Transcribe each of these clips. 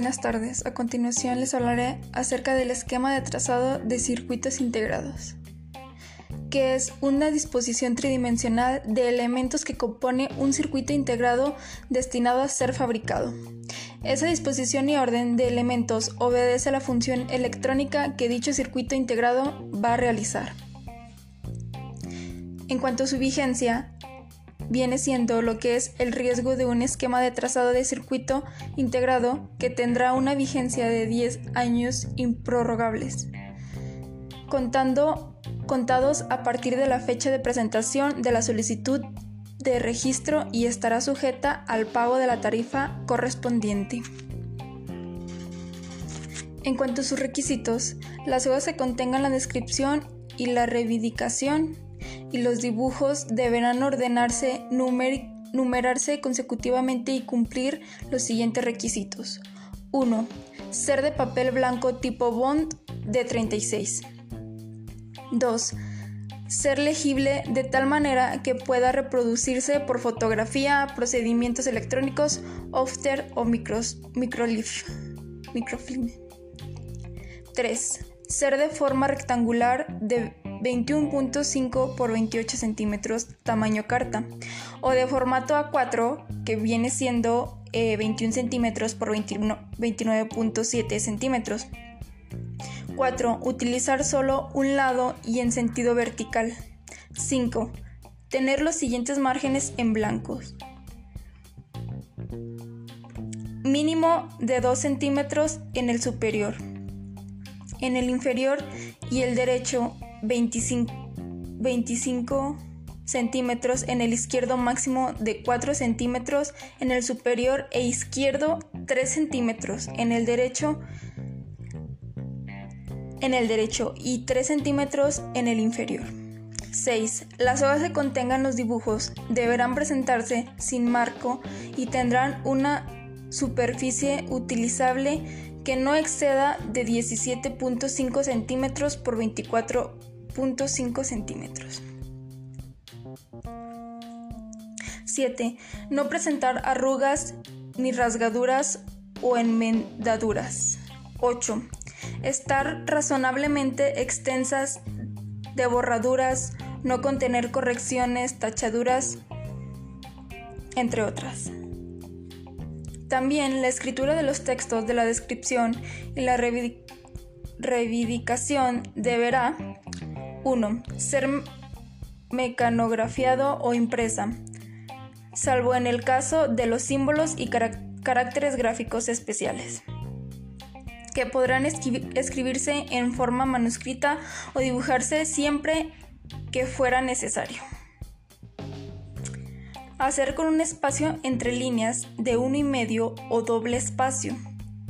buenas tardes. A continuación les hablaré acerca del esquema de trazado de circuitos integrados, que es una disposición tridimensional de elementos que compone un circuito integrado destinado a ser fabricado. Esa disposición y orden de elementos obedece a la función electrónica que dicho circuito integrado va a realizar. En cuanto a su vigencia, viene siendo lo que es el riesgo de un esquema de trazado de circuito integrado que tendrá una vigencia de 10 años improrrogables, contando, contados a partir de la fecha de presentación de la solicitud de registro y estará sujeta al pago de la tarifa correspondiente. En cuanto a sus requisitos, las hojas se contengan la descripción y la reivindicación y los dibujos deberán ordenarse, numerarse consecutivamente y cumplir los siguientes requisitos. 1. Ser de papel blanco tipo Bond de 36. 2. Ser legible de tal manera que pueda reproducirse por fotografía, procedimientos electrónicos, after o micros, microfilm. 3. Ser de forma rectangular de 21.5 por 28 centímetros tamaño carta o de formato A4 que viene siendo 21 eh, centímetros por 29.7 centímetros. 4. Utilizar solo un lado y en sentido vertical. 5. Tener los siguientes márgenes en blancos. Mínimo de 2 centímetros en el superior. En el inferior y el derecho 25, centímetros, en el izquierdo máximo de 4 centímetros, en el superior e izquierdo 3 centímetros, en el derecho en el derecho y 3 centímetros en el inferior. 6. Las hojas que contengan los dibujos deberán presentarse sin marco y tendrán una superficie utilizable que no exceda de 17.5 centímetros por 24 0.5 centímetros. 7. No presentar arrugas ni rasgaduras o enmendaduras. 8. Estar razonablemente extensas de borraduras, no contener correcciones, tachaduras, entre otras. También la escritura de los textos de la descripción y la reivindicación deberá 1. Ser mecanografiado o impresa, salvo en el caso de los símbolos y caracteres gráficos especiales, que podrán escribirse en forma manuscrita o dibujarse siempre que fuera necesario. Hacer con un espacio entre líneas de uno y medio o doble espacio.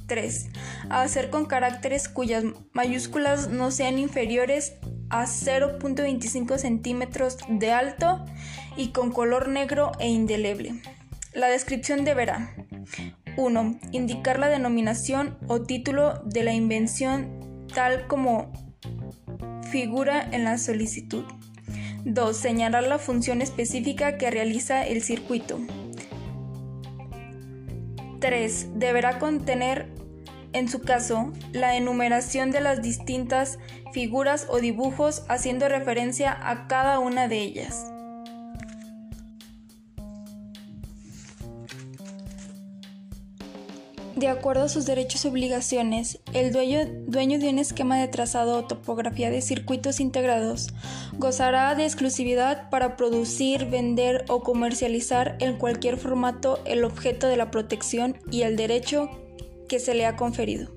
3. Hacer con caracteres cuyas mayúsculas no sean inferiores a 0.25 centímetros de alto y con color negro e indeleble. La descripción deberá 1. Indicar la denominación o título de la invención tal como figura en la solicitud. 2. Señalar la función específica que realiza el circuito. 3. Deberá contener en su caso, la enumeración de las distintas figuras o dibujos haciendo referencia a cada una de ellas. De acuerdo a sus derechos y obligaciones, el dueño, dueño, de un esquema de trazado o topografía de circuitos integrados gozará de exclusividad para producir, vender o comercializar en cualquier formato el objeto de la protección y el derecho que se le ha conferido.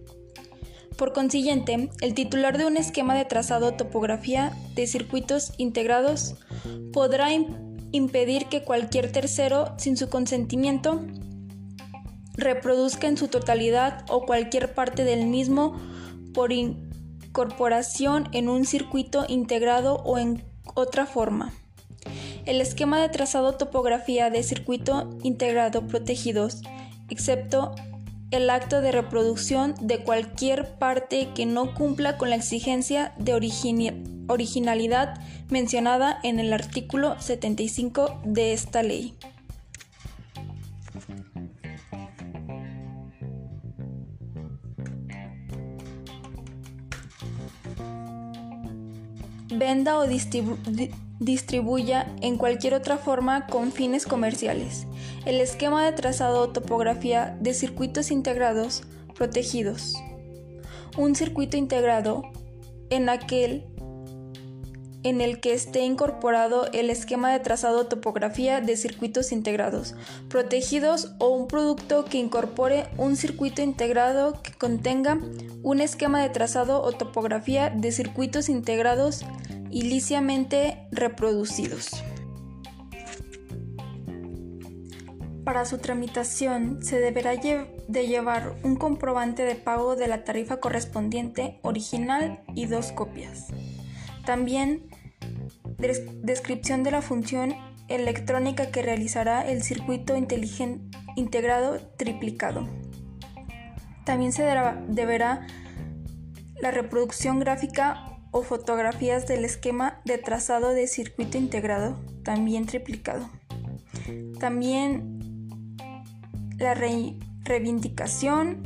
Por consiguiente, el titular de un esquema de trazado o topografía de circuitos integrados podrá impedir que cualquier tercero, sin su consentimiento, reproduzca en su totalidad o cualquier parte del mismo por incorporación en un circuito integrado o en otra forma. El esquema de trazado topografía de circuito integrado protegidos, excepto el acto de reproducción de cualquier parte que no cumpla con la exigencia de originalidad mencionada en el artículo 75 de esta ley. Venda o distribuya en cualquier otra forma con fines comerciales. El esquema de trazado o topografía de circuitos integrados protegidos. Un circuito integrado en aquel en el que esté incorporado el esquema de trazado topografía de circuitos integrados, protegidos o un producto que incorpore un circuito integrado que contenga un esquema de trazado o topografía de circuitos integrados ilícitamente reproducidos. Para su tramitación se deberá de llevar un comprobante de pago de la tarifa correspondiente original y dos copias. También descripción de la función electrónica que realizará el circuito integrado triplicado. También se deberá la reproducción gráfica o fotografías del esquema de trazado de circuito integrado, también triplicado. También la reivindicación,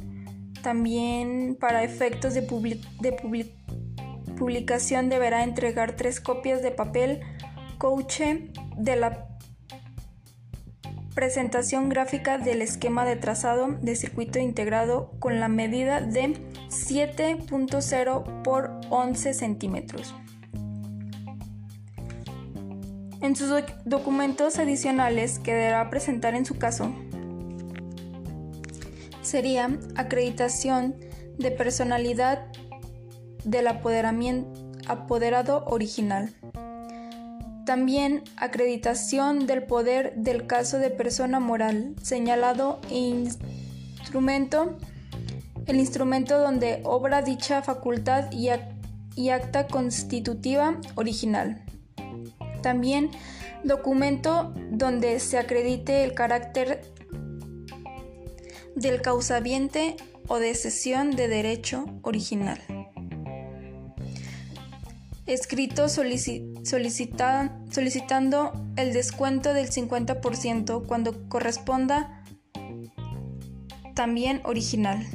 también para efectos de, de publicación deberá entregar tres copias de papel coche de la presentación gráfica del esquema de trazado de circuito integrado con la medida de 7.0 por 11 centímetros. En sus documentos adicionales que deberá presentar en su caso sería acreditación de personalidad del apoderado original. También acreditación del poder del caso de persona moral señalado e instrumento, el instrumento donde obra dicha facultad y, y acta constitutiva original. También documento donde se acredite el carácter del causaviente o de cesión de derecho original escrito solicitando el descuento del 50% cuando corresponda también original.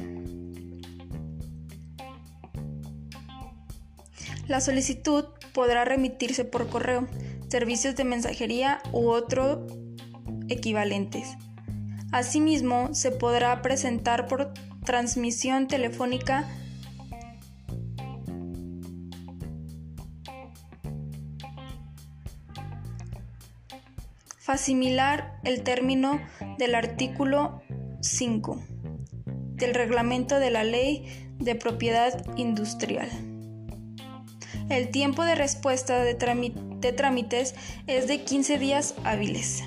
La solicitud podrá remitirse por correo, servicios de mensajería u otros equivalentes. Asimismo, se podrá presentar por transmisión telefónica Facimilar el término del artículo 5 del reglamento de la Ley de Propiedad Industrial. El tiempo de respuesta de, trámites es de 15 días hábiles.